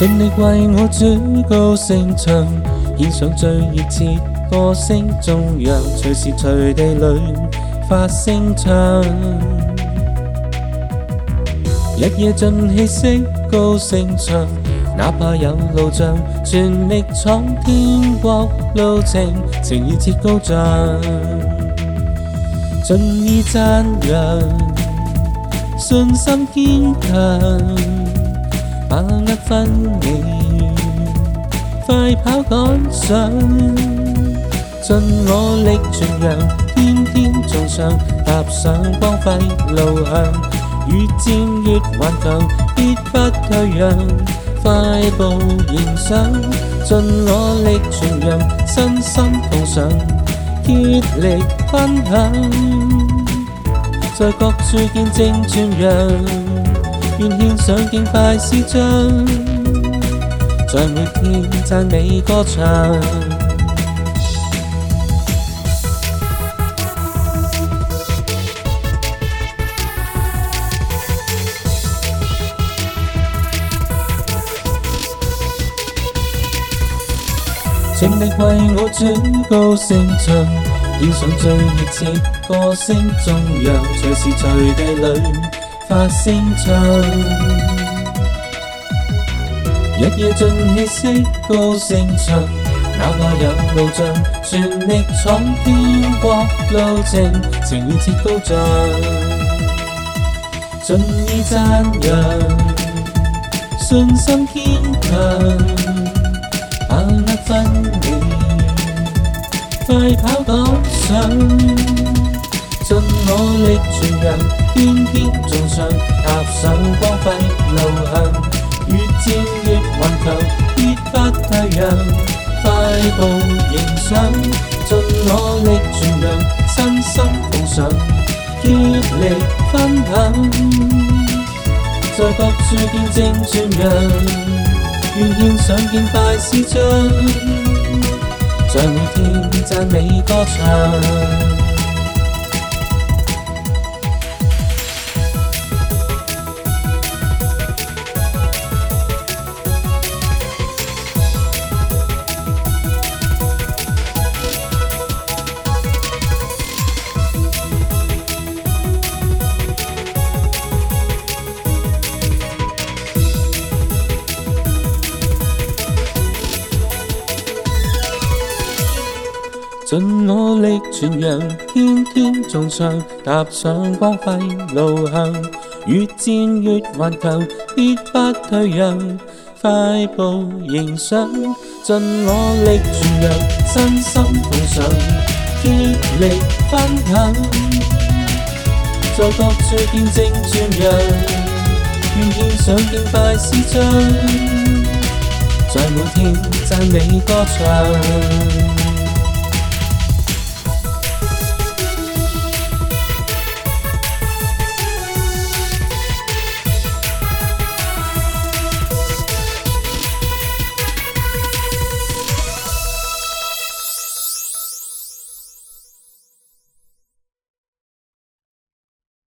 尽力为我主高声唱，献上最热切歌声颂扬，随时随地里发声唱。日夜尽气息高声唱，哪怕有路障，全力闯天国路程，情意切高涨，尽意赞扬，信心坚强。把握分秒，快跑赶上，尽我力巡扬，天天向上，踏上光辉路向，越战越顽强，必不退让，快步迎上，尽我力巡扬，身心奉上，竭力分享，在各处见证转扬。愿献上敬快诗章，在每天赞美歌唱。请你为我转高声唱，献上最热切歌声，中央，随时随地里。發聲唱。若要盡氣息高聲唱，哪怕有路障，全力闖天國路程，情意切高漲，盡意讚揚，信心堅強，把握分秒，快跑趕上。盡我力傳人，偏偏撞上踏上光輝流行，越戰越頑強，必不退讓，快步迎上，盡我力傳人，身心奉上，竭力分享，在各處見證傳揚，願獻上敬拜詩章，在每天讚美歌唱。尽我力，传扬天天向上，踏上光辉路向，越战越顽强，绝不退让，快步迎上，尽我力传扬，真心奉上，竭力分享，在各处见证传扬，愿献上敬拜思章，在每天赞美歌唱。